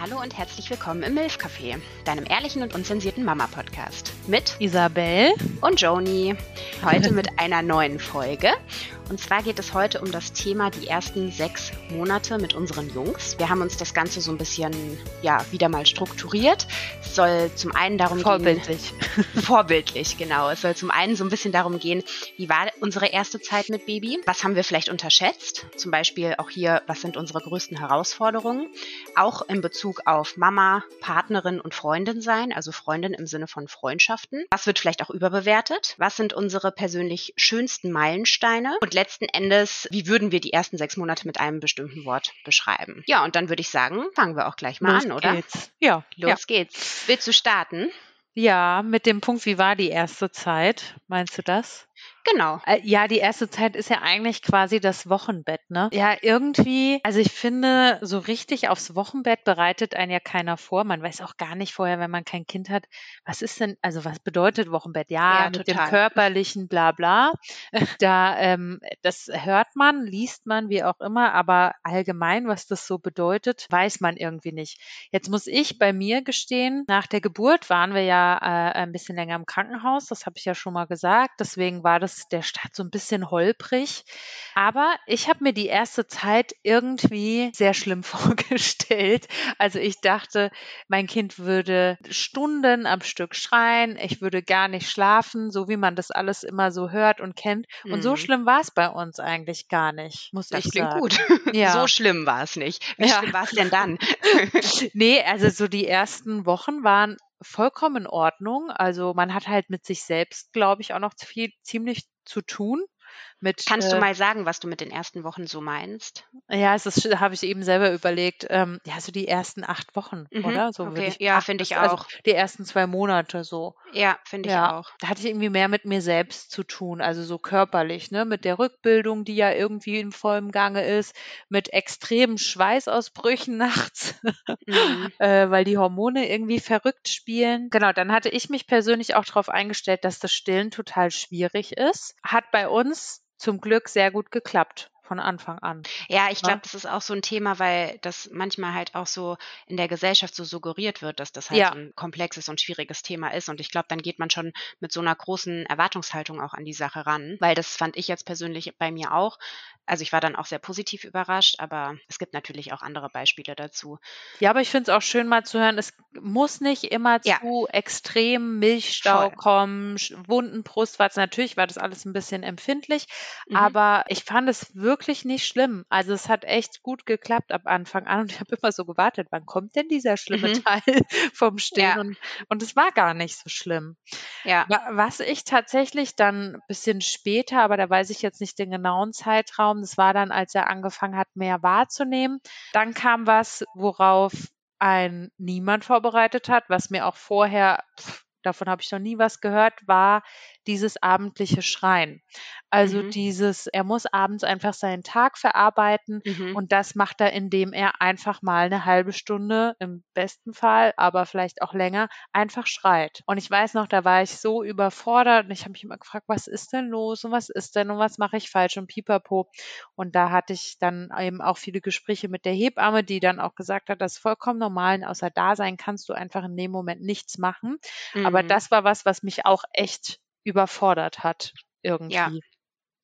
Hallo und herzlich willkommen im Milf Café, deinem ehrlichen und unzensierten Mama-Podcast. Mit Isabel und Joni. Heute mit einer neuen Folge. Und zwar geht es heute um das Thema die ersten sechs Monate mit unseren Jungs. Wir haben uns das Ganze so ein bisschen, ja, wieder mal strukturiert. Es soll zum einen darum vorbildlich. gehen. Vorbildlich, genau. Es soll zum einen so ein bisschen darum gehen, wie war unsere erste Zeit mit Baby? Was haben wir vielleicht unterschätzt? Zum Beispiel auch hier, was sind unsere größten Herausforderungen? Auch in Bezug auf Mama, Partnerin und Freundin sein, also Freundin im Sinne von Freundschaften. Was wird vielleicht auch überbewertet? Was sind unsere persönlich schönsten Meilensteine? Und letzten Endes, wie würden wir die ersten sechs Monate mit einem bestimmten Wort beschreiben? Ja, und dann würde ich sagen, fangen wir auch gleich mal Los an, oder? Geht's. Ja. Los ja. geht's. Willst du starten? Ja, mit dem Punkt, wie war die erste Zeit? Meinst du das? Genau. Äh, ja, die erste Zeit ist ja eigentlich quasi das Wochenbett, ne? Ja, irgendwie, also ich finde, so richtig aufs Wochenbett bereitet einen ja keiner vor. Man weiß auch gar nicht vorher, wenn man kein Kind hat, was ist denn, also was bedeutet Wochenbett? Ja, Ja, mit total. dem körperlichen bla bla. Da, ähm, das hört man, liest man, wie auch immer, aber allgemein, was das so bedeutet, weiß man irgendwie nicht. Jetzt muss ich bei mir gestehen, nach der Geburt waren wir ja äh, ein bisschen länger im Krankenhaus, das habe ich ja schon mal gesagt. Deswegen war das der Start so ein bisschen holprig. Aber ich habe mir die erste Zeit irgendwie sehr schlimm vorgestellt. Also ich dachte, mein Kind würde Stunden am Stück schreien, ich würde gar nicht schlafen, so wie man das alles immer so hört und kennt. Und so Mhm. schlimm war es bei uns eigentlich gar nicht, muss Das ich klingt sagen. gut. Ja. So schlimm war es nicht. Wie Ja. schlimm war es denn dann? Nee, also so die ersten Wochen waren vollkommen in Ordnung. Also man hat halt mit sich selbst, glaube ich, auch noch viel, ziemlich zu tun. Mit, Kannst du äh, mal sagen, was du mit den ersten Wochen so meinst? Ja, es ist, habe ich eben selber überlegt. Ähm, ja, so die ersten acht Wochen, Mhm, oder? So okay. ich. Ja, finde ich also auch. die ersten zwei Monate so. Ja, finde ich Ja, auch. da hatte ich irgendwie mehr mit mir selbst zu tun, also so körperlich, ne, mit der Rückbildung, die ja irgendwie in vollem Gange ist, mit extremen Schweißausbrüchen nachts, Mhm. äh, weil die Hormone irgendwie verrückt spielen. Genau, dann hatte ich mich persönlich auch darauf eingestellt, dass das Stillen total schwierig ist. Hat bei uns zum Glück sehr gut geklappt von Anfang an. Ja, ich Ja. glaube, das ist auch so ein Thema, weil das manchmal halt auch so in der Gesellschaft so suggeriert wird, dass das halt Ja. ein komplexes und schwieriges Thema ist. Und ich glaube, dann geht man schon mit so einer großen Erwartungshaltung auch an die Sache ran, weil das fand ich jetzt persönlich bei mir auch. Also ich war dann auch sehr positiv überrascht, aber es gibt natürlich auch andere Beispiele dazu. Ja, aber ich finde es auch schön mal zu hören, es muss nicht immer Ja. zu extrem Milchstau Voll. kommen, Wunden, Brustwarzen. Natürlich war das alles ein bisschen empfindlich, Mhm. aber ich fand es wirklich nicht schlimm. Also es hat echt gut geklappt ab Anfang an und ich habe immer so gewartet, wann kommt denn dieser schlimme Mhm. Teil vom Stillen? Ja. Und, und es war gar nicht so schlimm. Ja. Wa- Was ich tatsächlich dann ein bisschen später, aber da weiß ich jetzt nicht den genauen Zeitraum, das war dann, als er angefangen hat, mehr wahrzunehmen. Dann kam was, worauf ein niemand vorbereitet hat, was mir auch vorher, pff, davon habe ich noch nie was gehört, war dieses abendliche Schreien. Also Mhm. dieses, er muss abends einfach seinen Tag verarbeiten Mhm. und das macht er, indem er einfach mal eine halbe Stunde, im besten Fall, aber vielleicht auch länger, einfach schreit. Und ich weiß noch, da war ich so überfordert und ich habe mich immer gefragt, was ist denn los und was ist denn und was mache ich falsch und pipapo. Und da hatte ich dann eben auch viele Gespräche mit der Hebamme, die dann auch gesagt hat, das ist vollkommen normal, und außer Dasein kannst du einfach in dem Moment nichts machen. Aber Mhm. das war was, was mich auch echt überfordert hat irgendwie.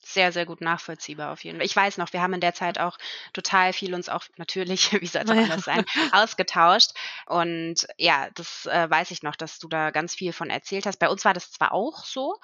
Sehr, sehr gut nachvollziehbar auf jeden Fall. Ich weiß noch, wir haben in der Zeit auch total viel uns auch natürlich, wie soll es Ja. anders sein, ausgetauscht. Und ja, das äh, weiß ich noch, dass du da ganz viel von erzählt hast. Bei uns war das zwar auch so,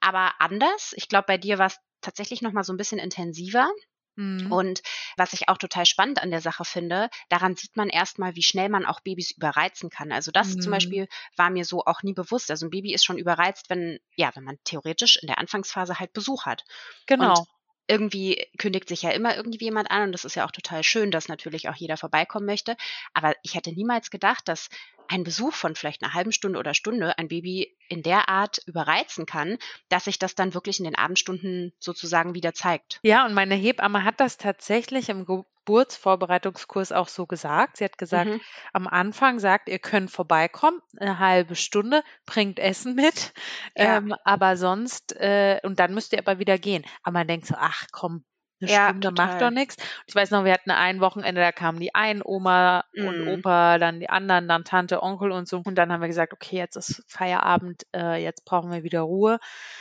aber anders. Ich glaube, bei dir war es tatsächlich noch mal so ein bisschen intensiver. Mhm. Und was ich auch total spannend an der Sache finde, daran sieht man erstmal, wie schnell man auch Babys überreizen kann. Also das zum Mhm. Beispiel war mir so auch nie bewusst. Also ein Baby ist schon überreizt, wenn, ja, wenn man theoretisch in der Anfangsphase halt Besuch hat. Genau. irgendwie kündigt sich ja immer irgendwie jemand an und das ist ja auch total schön, dass natürlich auch jeder vorbeikommen möchte. Aber ich hätte niemals gedacht, dass ein Besuch von vielleicht einer halben Stunde oder Stunde ein Baby in der Art überreizen kann, dass sich das dann wirklich in den Abendstunden sozusagen wieder zeigt. Ja, und meine Hebamme hat das tatsächlich im Geburtsvorbereitungskurs auch so gesagt. Sie hat gesagt, Mhm. am Anfang sagt, ihr könnt vorbeikommen, eine halbe Stunde, bringt Essen mit, Ja. ähm, aber sonst, äh, und dann müsst ihr aber wieder gehen. Aber man denkt so, ach komm, eine Ja, Stunde macht total. doch nichts. Ich weiß noch, wir hatten ein Wochenende, da kamen die einen Oma und Mhm. Opa, dann die anderen, dann Tante, Onkel und so. Und dann haben wir gesagt, okay, jetzt ist Feierabend, äh, jetzt brauchen wir wieder Ruhe.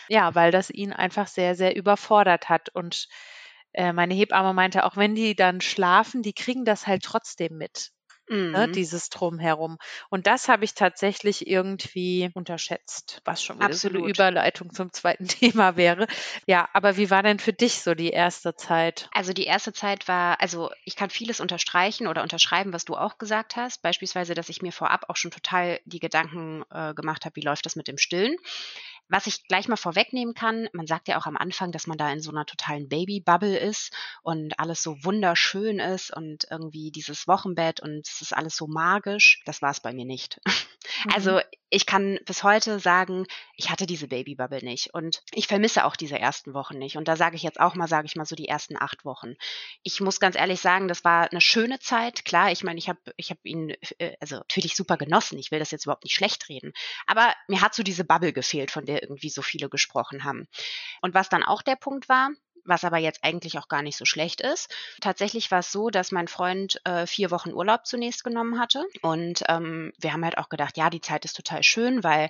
Ja, weil das ihn einfach sehr, sehr überfordert hat. Und äh, meine Hebamme meinte, auch wenn die dann schlafen, die kriegen das halt trotzdem mit ne, Mhm. dieses Drumherum. Und das habe ich tatsächlich irgendwie unterschätzt, was schon wieder so eine Absolut. Überleitung zum zweiten Thema wäre. Ja, aber wie war denn für dich so die erste Zeit? Also die erste Zeit war, also ich kann vieles unterstreichen oder unterschreiben, was du auch gesagt hast. Beispielsweise, dass ich mir vorab auch schon total die Gedanken äh, gemacht habe, wie läuft das mit dem Stillen. Was ich gleich mal vorwegnehmen kann, man sagt ja auch am Anfang, dass man da in so einer totalen Baby-Bubble ist und alles so wunderschön ist und irgendwie dieses Wochenbett und es ist alles so magisch. Das war es bei mir nicht. Also ich kann bis heute sagen, ich hatte diese Babybubble nicht und ich vermisse auch diese ersten Wochen nicht. Und da sage ich jetzt auch mal, sage ich mal so die ersten acht Wochen. Ich muss ganz ehrlich sagen, das war eine schöne Zeit. Klar, ich meine, ich habe ich hab ihn äh, also natürlich super genossen. Ich will das jetzt überhaupt nicht schlecht reden. Aber mir hat so diese Bubble gefehlt, von der irgendwie so viele gesprochen haben. Und was dann auch der Punkt war, was aber jetzt eigentlich auch gar nicht so schlecht ist. Tatsächlich war es so, dass mein Freund äh, vier Wochen Urlaub zunächst genommen hatte. Und ähm, wir haben halt auch gedacht, ja, die Zeit ist total schön, weil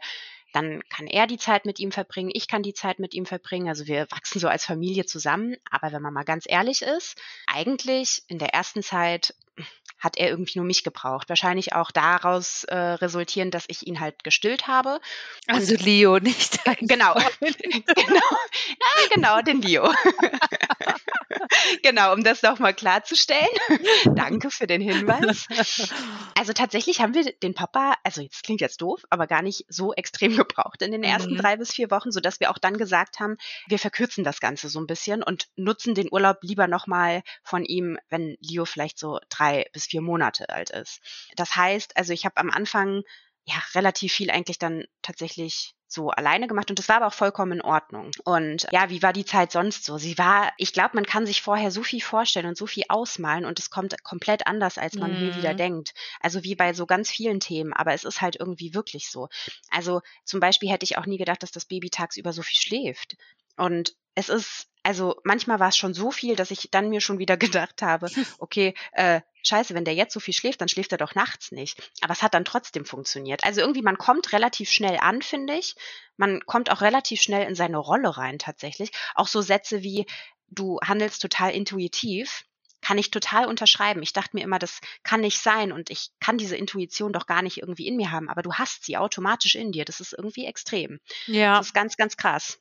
dann kann er die Zeit mit ihm verbringen, ich kann die Zeit mit ihm verbringen. Also wir wachsen so als Familie zusammen. Aber wenn man mal ganz ehrlich ist, eigentlich in der ersten Zeit hat er irgendwie nur mich gebraucht. Wahrscheinlich auch daraus äh, resultierend, dass ich ihn halt gestillt habe. Also Leo, nicht dein Genau. Genau. Ja, genau, den Leo. genau, um das nochmal klarzustellen. Danke für den Hinweis. Also tatsächlich haben wir den Papa, also jetzt klingt jetzt doof, aber gar nicht so extrem gebraucht in den ersten Mhm. drei bis vier Wochen, sodass wir auch dann gesagt haben, wir verkürzen das Ganze so ein bisschen und nutzen den Urlaub lieber nochmal von ihm, wenn Leo vielleicht so drei bis vier Monate alt ist. Das heißt, also ich habe am Anfang ja relativ viel eigentlich dann tatsächlich so alleine gemacht und das war aber auch vollkommen in Ordnung. Und ja, wie war die Zeit sonst so? Sie war, ich glaube, man kann sich vorher so viel vorstellen und so viel ausmalen und es kommt komplett anders, als man hier wieder Mhm. denkt. Also wie bei so ganz vielen Themen, aber es ist halt irgendwie wirklich so. Also zum Beispiel hätte ich auch nie gedacht, dass das Baby tagsüber so viel schläft. Und es ist, also manchmal war es schon so viel, dass ich dann mir schon wieder gedacht habe, okay, äh, scheiße, wenn der jetzt so viel schläft, dann schläft er doch nachts nicht. Aber es hat dann trotzdem funktioniert. Also irgendwie, man kommt relativ schnell an, finde ich. Man kommt auch relativ schnell in seine Rolle rein tatsächlich. Auch so Sätze wie, du handelst total intuitiv, kann ich total unterschreiben. Ich dachte mir immer, das kann nicht sein und ich kann diese Intuition doch gar nicht irgendwie in mir haben, aber du hast sie automatisch in dir. Das ist irgendwie extrem. Ja, Das ist ganz, ganz krass.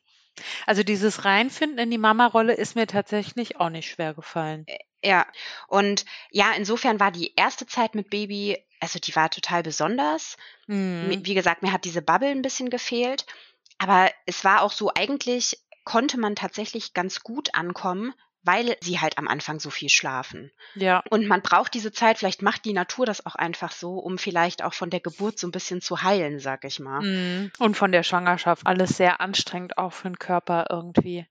Also dieses Reinfinden in die Mama-Rolle ist mir tatsächlich auch nicht schwer gefallen. Ja, und ja, insofern war die erste Zeit mit Baby, also die war total besonders. Mhm. Wie gesagt, mir hat diese Bubble ein bisschen gefehlt, aber es war auch so, eigentlich konnte man tatsächlich ganz gut ankommen, weil sie halt am Anfang so viel schlafen. Ja, Und man braucht diese Zeit, vielleicht macht die Natur das auch einfach so, um vielleicht auch von der Geburt so ein bisschen zu heilen, sag ich mal. Mhm. Und von der Schwangerschaft alles sehr anstrengend auch für den Körper irgendwie.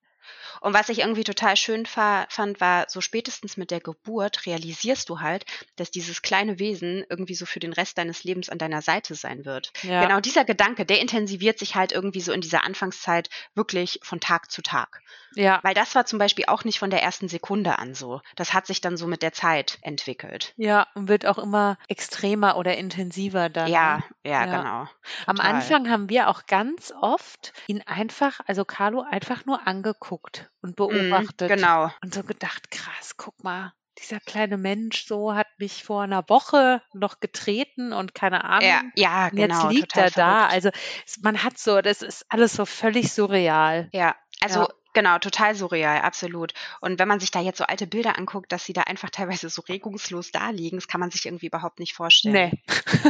Und was ich irgendwie total schön fa fand, war, so spätestens mit der Geburt realisierst du halt, dass dieses kleine Wesen irgendwie so für den Rest deines Lebens an deiner Seite sein wird. Ja. Genau dieser Gedanke, der intensiviert sich halt irgendwie so in dieser Anfangszeit wirklich von Tag zu Tag. Ja, Weil das war zum Beispiel auch nicht von der ersten Sekunde an so. Das hat sich dann so mit der Zeit entwickelt. ja, und wird auch immer extremer oder intensiver dann. Ja, ne? ja, Ja. genau. Am Total. Anfang haben wir auch ganz oft ihn einfach, also Carlo einfach nur angeguckt und Mhm, beobachtet. genau. Und so gedacht, krass, guck mal, dieser kleine Mensch so hat mich vor einer Woche noch getreten und keine Ahnung. Ja, ja, Und jetzt genau. liegt er da. verrückt. Also es- man hat so, das ist alles so völlig surreal. Ja, also Ja. Genau, total surreal, absolut. Und wenn man sich da jetzt so alte Bilder anguckt, dass sie da einfach teilweise so regungslos da liegen, das kann man sich irgendwie überhaupt nicht vorstellen. Nee.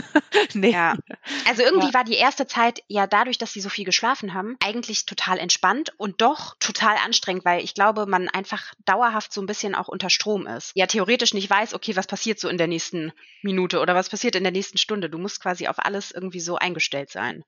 nee. Ja. Also irgendwie Ja. war die erste Zeit ja dadurch, dass sie so viel geschlafen haben, eigentlich total entspannt und doch total anstrengend, weil ich glaube, man einfach dauerhaft so ein bisschen auch unter Strom ist. Ja, theoretisch nicht weiß, okay, was passiert so in der nächsten Minute oder was passiert in der nächsten Stunde. Du musst quasi auf alles irgendwie so eingestellt sein.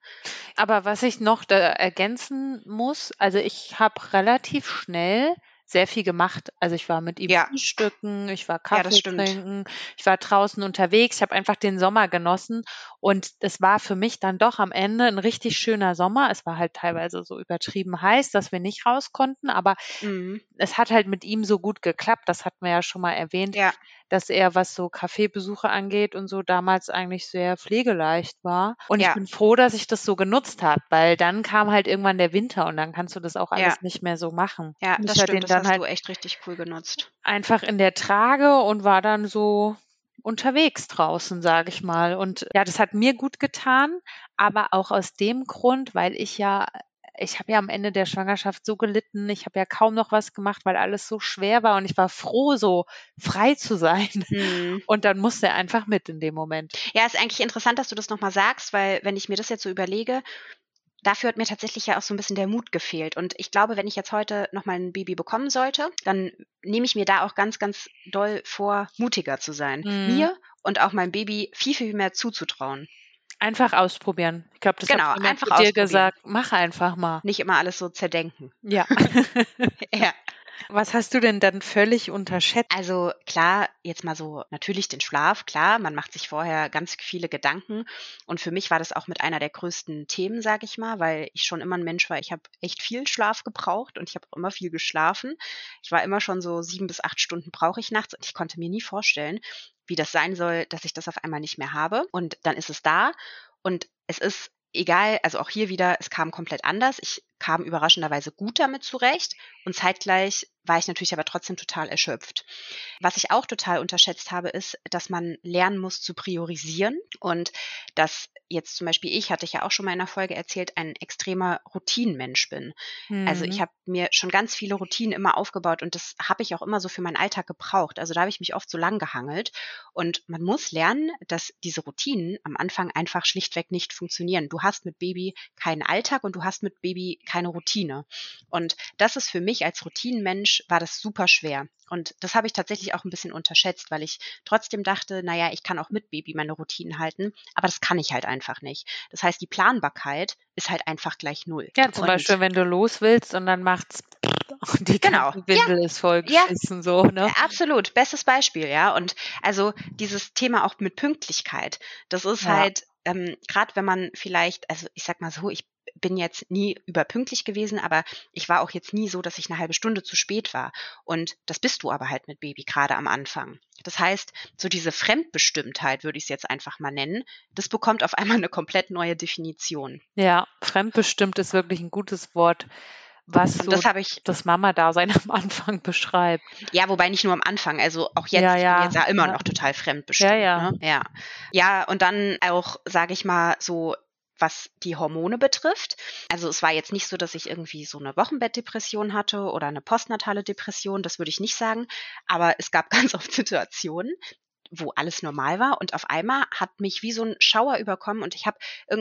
Aber was ich noch da ergänzen muss, also ich habe relativ schnell sehr viel gemacht. Also ich war mit ihm Ja. frühstücken, ich war Ja, Kaffee stimmt. trinken, ich war draußen unterwegs, ich habe einfach den Sommer genossen und es war für mich dann doch am Ende ein richtig schöner Sommer. Es war halt teilweise so übertrieben heiß, dass wir nicht raus konnten, aber Mhm. es hat halt mit ihm so gut geklappt. Das hatten wir ja schon mal erwähnt, Ja, dass er, was so Kaffeebesuche angeht und so, damals eigentlich sehr pflegeleicht war. Und ich Ja. bin froh, dass ich das so genutzt habe, weil dann kam halt irgendwann der Winter und dann kannst du das auch alles Ja. nicht mehr so machen. ja, Und das ich stimmt. Das dann hast halt du echt richtig cool genutzt. einfach in der Trage und war dann so unterwegs draußen, sage ich mal. Und ja, das hat mir gut getan, aber auch aus dem Grund, weil ich ja ich habe ja am Ende der Schwangerschaft so gelitten, ich habe ja kaum noch was gemacht, weil alles so schwer war und ich war froh, so frei zu sein. Mhm. Und dann musste er einfach mit in dem Moment. Ja, ist eigentlich interessant, dass du das nochmal sagst, weil wenn ich mir das jetzt so überlege, dafür hat mir tatsächlich ja auch so ein bisschen der Mut gefehlt. Und ich glaube, wenn ich jetzt heute nochmal ein Baby bekommen sollte, dann nehme ich mir da auch ganz, ganz doll vor, mutiger zu sein. Mhm. Mir und auch meinem Baby viel, viel mehr zuzutrauen. Einfach ausprobieren. Ich glaube, das Genau, hat einfach dir gesagt. Mach einfach mal. Nicht immer alles so zerdenken. Ja. Ja. Was hast du denn dann völlig unterschätzt? Also klar, jetzt mal so natürlich den Schlaf, klar, man macht sich vorher ganz viele Gedanken und für mich war das auch mit einer der größten Themen, sage ich mal, weil ich schon immer ein Mensch war, ich habe echt viel Schlaf gebraucht und ich habe auch immer viel geschlafen. Ich war immer schon so sieben bis acht Stunden brauche ich nachts und ich konnte mir nie vorstellen, wie das sein soll, dass ich das auf einmal nicht mehr habe und dann ist es da und es ist egal, also auch hier wieder, es kam komplett anders. Ich kam überraschenderweise gut damit zurecht und zeitgleich war ich natürlich aber trotzdem total erschöpft. Was ich auch total unterschätzt habe, ist, dass man lernen muss zu priorisieren und dass jetzt zum Beispiel ich, hatte ich ja auch schon mal in einer Folge erzählt, ein extremer Routinenmensch bin. Also ich Mhm. habe mir schon ganz viele Routinen immer aufgebaut und das habe ich auch immer so für meinen Alltag gebraucht. Also da habe ich mich oft so lang gehangelt und man muss lernen, dass diese Routinen am Anfang einfach schlichtweg nicht funktionieren. Du hast mit Baby keinen Alltag und du hast mit Baby keine Routine. Und das ist für mich als Routinenmensch war das super schwer. Und das habe ich tatsächlich auch ein bisschen unterschätzt, weil ich trotzdem dachte, naja, ich kann auch mit Baby meine Routinen halten, aber das kann ich halt einfach nicht. Das heißt, die Planbarkeit ist halt einfach gleich null. Ja, zum Und- Beispiel, wenn du los willst und dann macht's und die Genau. Windel ist voll Ja. so, ne? Absolut, bestes Beispiel, ja. Und also dieses Thema auch mit Pünktlichkeit, das ist Ja. halt, ähm, gerade wenn man vielleicht, also ich sag mal so, ich bin jetzt nie überpünktlich gewesen, aber ich war auch jetzt nie so, dass ich eine halbe Stunde zu spät war. Und das bist du aber halt mit Baby, gerade am Anfang. Das heißt, so diese Fremdbestimmtheit, würde ich es jetzt einfach mal nennen, das bekommt auf einmal eine komplett neue Definition. Ja, fremdbestimmt ist wirklich ein gutes Wort, was so das ich, das Mama-Dasein am Anfang beschreibt. Ja, wobei nicht nur am Anfang, also auch jetzt, Ja, ich ja, bin jetzt ja immer ja. noch total fremdbestimmt. Ja, ja. Ne? ja. Ja, und dann auch, sage ich mal, so was die Hormone betrifft. Also es war jetzt nicht so, dass ich irgendwie so eine Wochenbettdepression hatte oder eine postnatale Depression, das würde ich nicht sagen, aber es gab ganz oft Situationen, wo alles normal war und auf einmal hat mich wie so ein Schauer überkommen und ich habe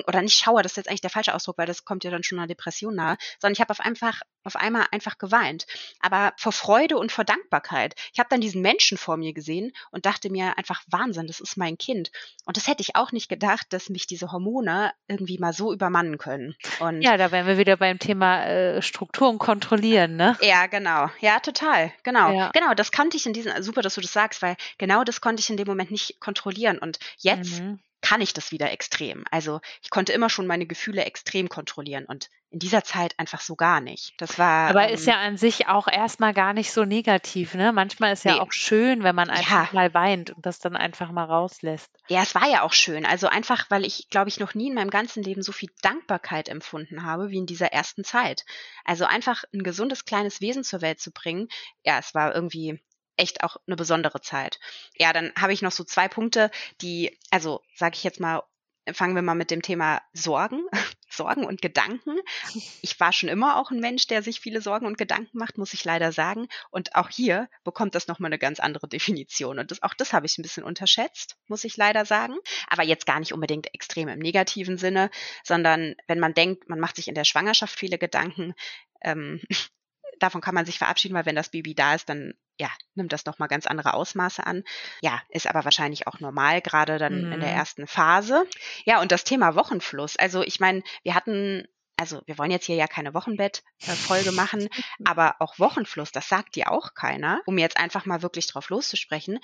oder nicht Schauer, das ist jetzt eigentlich der falsche Ausdruck, weil das kommt ja dann schon einer Depression nahe, sondern ich habe auf einfach auf einmal einfach geweint, aber vor Freude und vor Dankbarkeit. Ich habe dann diesen Menschen vor mir gesehen und dachte mir einfach Wahnsinn, das ist mein Kind und das hätte ich auch nicht gedacht, dass mich diese Hormone irgendwie mal so übermannen können. Und Ja, da wären wir wieder beim Thema äh, Strukturen kontrollieren, ne? Ja, genau. Ja, total. Genau. Ja. Genau, das konnte ich in diesem, super, dass du das sagst, weil genau das konnte ich in dem Moment nicht kontrollieren. Und jetzt Mhm. Kann ich das wieder extrem. Also ich konnte immer schon meine Gefühle extrem kontrollieren und in dieser Zeit einfach so gar nicht. Das war. Aber ähm, ist ja an sich auch erstmal gar nicht so negativ, ne? Manchmal ist ja Nee. auch schön, wenn man einfach Ja. mal weint und das dann einfach mal rauslässt. Ja, es war ja auch schön. Also einfach, weil ich, glaube ich, noch nie in meinem ganzen Leben so viel Dankbarkeit empfunden habe wie in dieser ersten Zeit. Also einfach ein gesundes kleines Wesen zur Welt zu bringen, ja, es war irgendwie echt auch eine besondere Zeit. Ja, dann habe ich noch so zwei Punkte, die, also sage ich jetzt mal, fangen wir mal mit dem Thema Sorgen, Sorgen und Gedanken. Ich war schon immer auch ein Mensch, der sich viele Sorgen und Gedanken macht, muss ich leider sagen. Und auch hier bekommt das nochmal eine ganz andere Definition. Und das, auch das habe ich ein bisschen unterschätzt, muss ich leider sagen. Aber jetzt gar nicht unbedingt extrem im negativen Sinne, sondern wenn man denkt, man macht sich in der Schwangerschaft viele Gedanken, ähm, davon kann man sich verabschieden, weil wenn das Baby da ist, dann ja, nimmt das nochmal ganz andere Ausmaße an. Ja, ist aber wahrscheinlich auch normal, gerade dann in der Mhm. ersten Phase. Ja, und das Thema Wochenfluss. Also ich meine, wir hatten also wir wollen jetzt hier ja keine Wochenbett-Folge machen, aber auch Wochenfluss, das sagt dir auch keiner, um jetzt einfach mal wirklich drauf loszusprechen.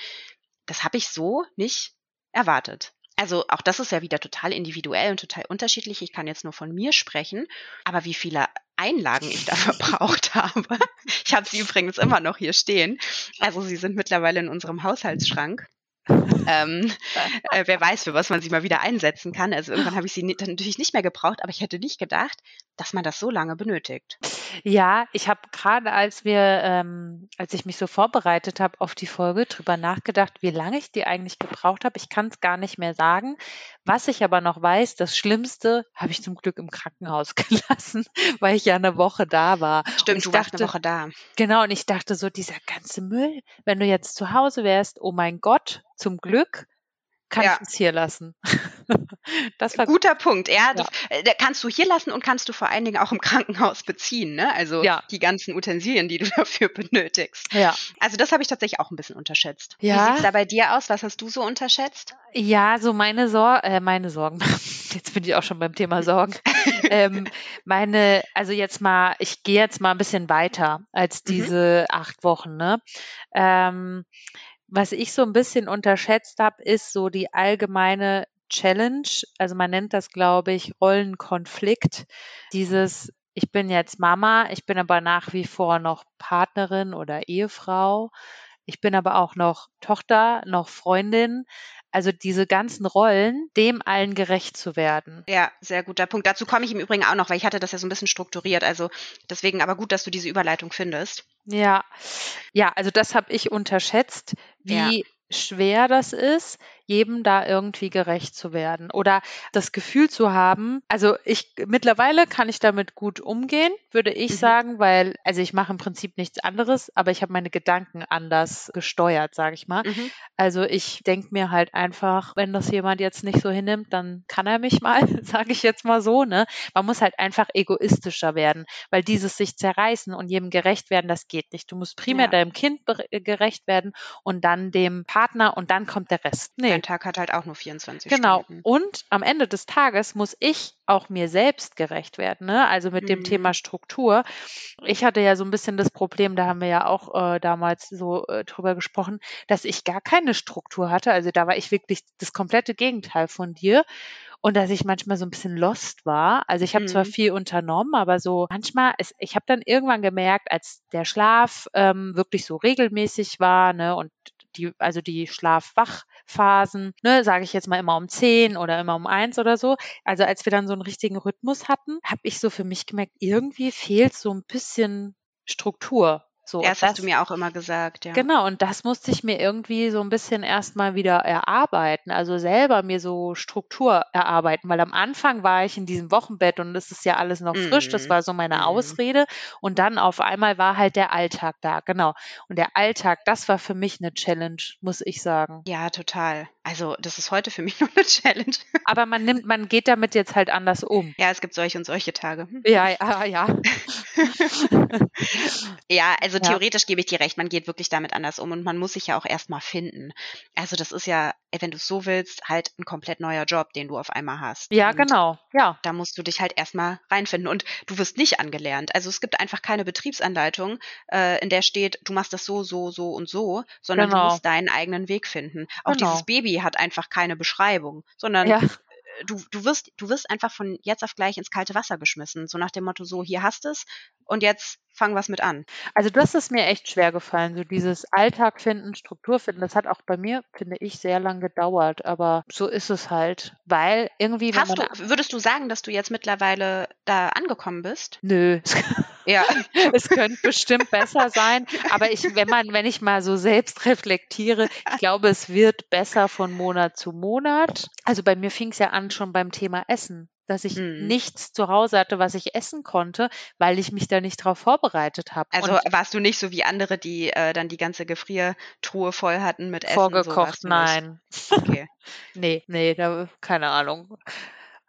Das habe ich so nicht erwartet. Also auch das ist ja wieder total individuell und total unterschiedlich. Ich kann jetzt nur von mir sprechen, aber wie viele Einlagen ich da verbraucht habe. Ich habe sie übrigens immer noch hier stehen. Also sie sind mittlerweile in unserem Haushaltsschrank ähm, äh, wer weiß, für was man sie mal wieder einsetzen kann. Also irgendwann habe ich sie dann natürlich nicht mehr gebraucht, aber ich hätte nicht gedacht, dass man das so lange benötigt. Ja, ich habe gerade, als wir, ähm, als ich mich so vorbereitet habe auf die Folge, drüber nachgedacht, wie lange ich die eigentlich gebraucht habe. Ich kann es gar nicht mehr sagen. Was ich aber noch weiß, das Schlimmste habe ich zum Glück im Krankenhaus gelassen, weil ich ja eine Woche da war. Stimmt, du dachte, warst eine Woche da. Genau, und ich dachte so, dieser ganze Müll, wenn du jetzt zu Hause wärst, oh mein Gott, zum Glück kann ja. ich es hier lassen. das war guter Punkt. Ja, ja. kannst du hier lassen und kannst du vor allen Dingen auch im Krankenhaus beziehen. Ne? Also ja. die ganzen Utensilien, die du dafür benötigst. Ja. Also das habe ich tatsächlich auch ein bisschen unterschätzt. Ja. Wie sieht es da bei dir aus? Was hast du so unterschätzt? Ja, so meine, Sor äh, meine Sorgen. Jetzt bin ich auch schon beim Thema Sorgen. ähm, meine, also jetzt mal, ich gehe jetzt mal ein bisschen weiter als mhm. diese mhm. acht Wochen. Ne? Ähm, was ich so ein bisschen unterschätzt habe, ist so die allgemeine Challenge. Also man nennt das, glaube ich, Rollenkonflikt. Dieses, ich bin jetzt Mama, ich bin aber nach wie vor noch Partnerin oder Ehefrau. Ich bin aber auch noch Tochter, noch Freundin. Also diese ganzen Rollen, dem allen gerecht zu werden. Ja, sehr guter Punkt. Dazu komme ich im Übrigen auch noch, weil ich hatte das ja so ein bisschen strukturiert. Also deswegen aber gut, dass du diese Überleitung findest. Ja, ja, also das habe ich unterschätzt, wie ja. schwer das ist, jedem da irgendwie gerecht zu werden oder das Gefühl zu haben, also ich mittlerweile kann ich damit gut umgehen, würde ich mhm. sagen, weil also ich mache im Prinzip nichts anderes, aber ich habe meine Gedanken anders gesteuert, sage ich mal. Mhm. Also ich denke mir halt einfach, wenn das jemand jetzt nicht so hinnimmt, dann kann er mich mal, sage ich jetzt mal so, ne? Man muss halt einfach egoistischer werden, weil dieses sich zerreißen und jedem gerecht werden, das geht nicht. Du musst primär ja. deinem Kind gerecht werden und dann dem Partner und dann kommt der Rest. Nee, ein Tag hat halt auch nur 24 genau. Stunden. Genau. Und am Ende des Tages muss ich auch mir selbst gerecht werden. Ne? Also mit mhm. dem Thema Struktur. Ich hatte ja so ein bisschen das Problem, da haben wir ja auch äh, damals so äh, drüber gesprochen, dass ich gar keine Struktur hatte. Also da war ich wirklich das komplette Gegenteil von dir und dass ich manchmal so ein bisschen lost war. Also ich habe mhm. zwar viel unternommen, aber so manchmal, ist, ich habe dann irgendwann gemerkt, als der Schlaf ähm, wirklich so regelmäßig war ne, und die, also die Schlaf-Wach-Phasen, ne, sage ich jetzt mal immer um zehn oder immer um eins oder so. Also als wir dann so einen richtigen Rhythmus hatten, habe ich so für mich gemerkt, irgendwie fehlt so ein bisschen Struktur. So, das hast du mir auch immer gesagt, ja. Genau, und das musste ich mir irgendwie so ein bisschen erstmal wieder erarbeiten, also selber mir so Struktur erarbeiten, weil am Anfang war ich in diesem Wochenbett und es ist ja alles noch frisch, das mhm. war so meine mhm. Ausrede und dann auf einmal war halt der Alltag da, genau. Und der Alltag, das war für mich eine Challenge, muss ich sagen. Ja, total. Also, das ist heute für mich noch eine Challenge. Aber man nimmt, man geht damit jetzt halt anders um. Ja, es gibt solche und solche Tage. Ja, ja, ja. ja, also ja. theoretisch gebe ich dir recht, man geht wirklich damit anders um und man muss sich ja auch erstmal finden. Also das ist ja, wenn du es so willst, halt ein komplett neuer Job, den du auf einmal hast. Ja, und genau. Ja. Da musst du dich halt erstmal reinfinden und du wirst nicht angelernt. Also es gibt einfach keine Betriebsanleitung, äh, in der steht, du machst das so, so, so und so, sondern genau. du musst deinen eigenen Weg finden. Auch genau. dieses Baby hat einfach keine Beschreibung, sondern ja du, du wirst, du wirst einfach von jetzt auf gleich ins kalte Wasser geschmissen. So nach dem Motto, so, hier hast es und jetzt fang was mit an. Also das ist mir echt schwer gefallen, so dieses Alltag finden, Struktur finden. Das hat auch bei mir, finde ich, sehr lang gedauert, aber so ist es halt, weil irgendwie. Hast du, würdest du sagen, dass du jetzt mittlerweile da angekommen bist? Nö. Ja, es könnte bestimmt besser sein, aber ich, wenn man, wenn ich mal so selbst reflektiere, ich glaube, es wird besser von Monat zu Monat. Also bei mir fing es ja an schon beim Thema Essen dass ich mhm. nichts zu Hause hatte, was ich essen konnte, weil ich mich da nicht darauf vorbereitet habe. Also und warst du nicht so wie andere, die äh, dann die ganze Gefriertruhe voll hatten mit Essen? Vorgekocht, so nein. Okay. nee, nee, da, keine Ahnung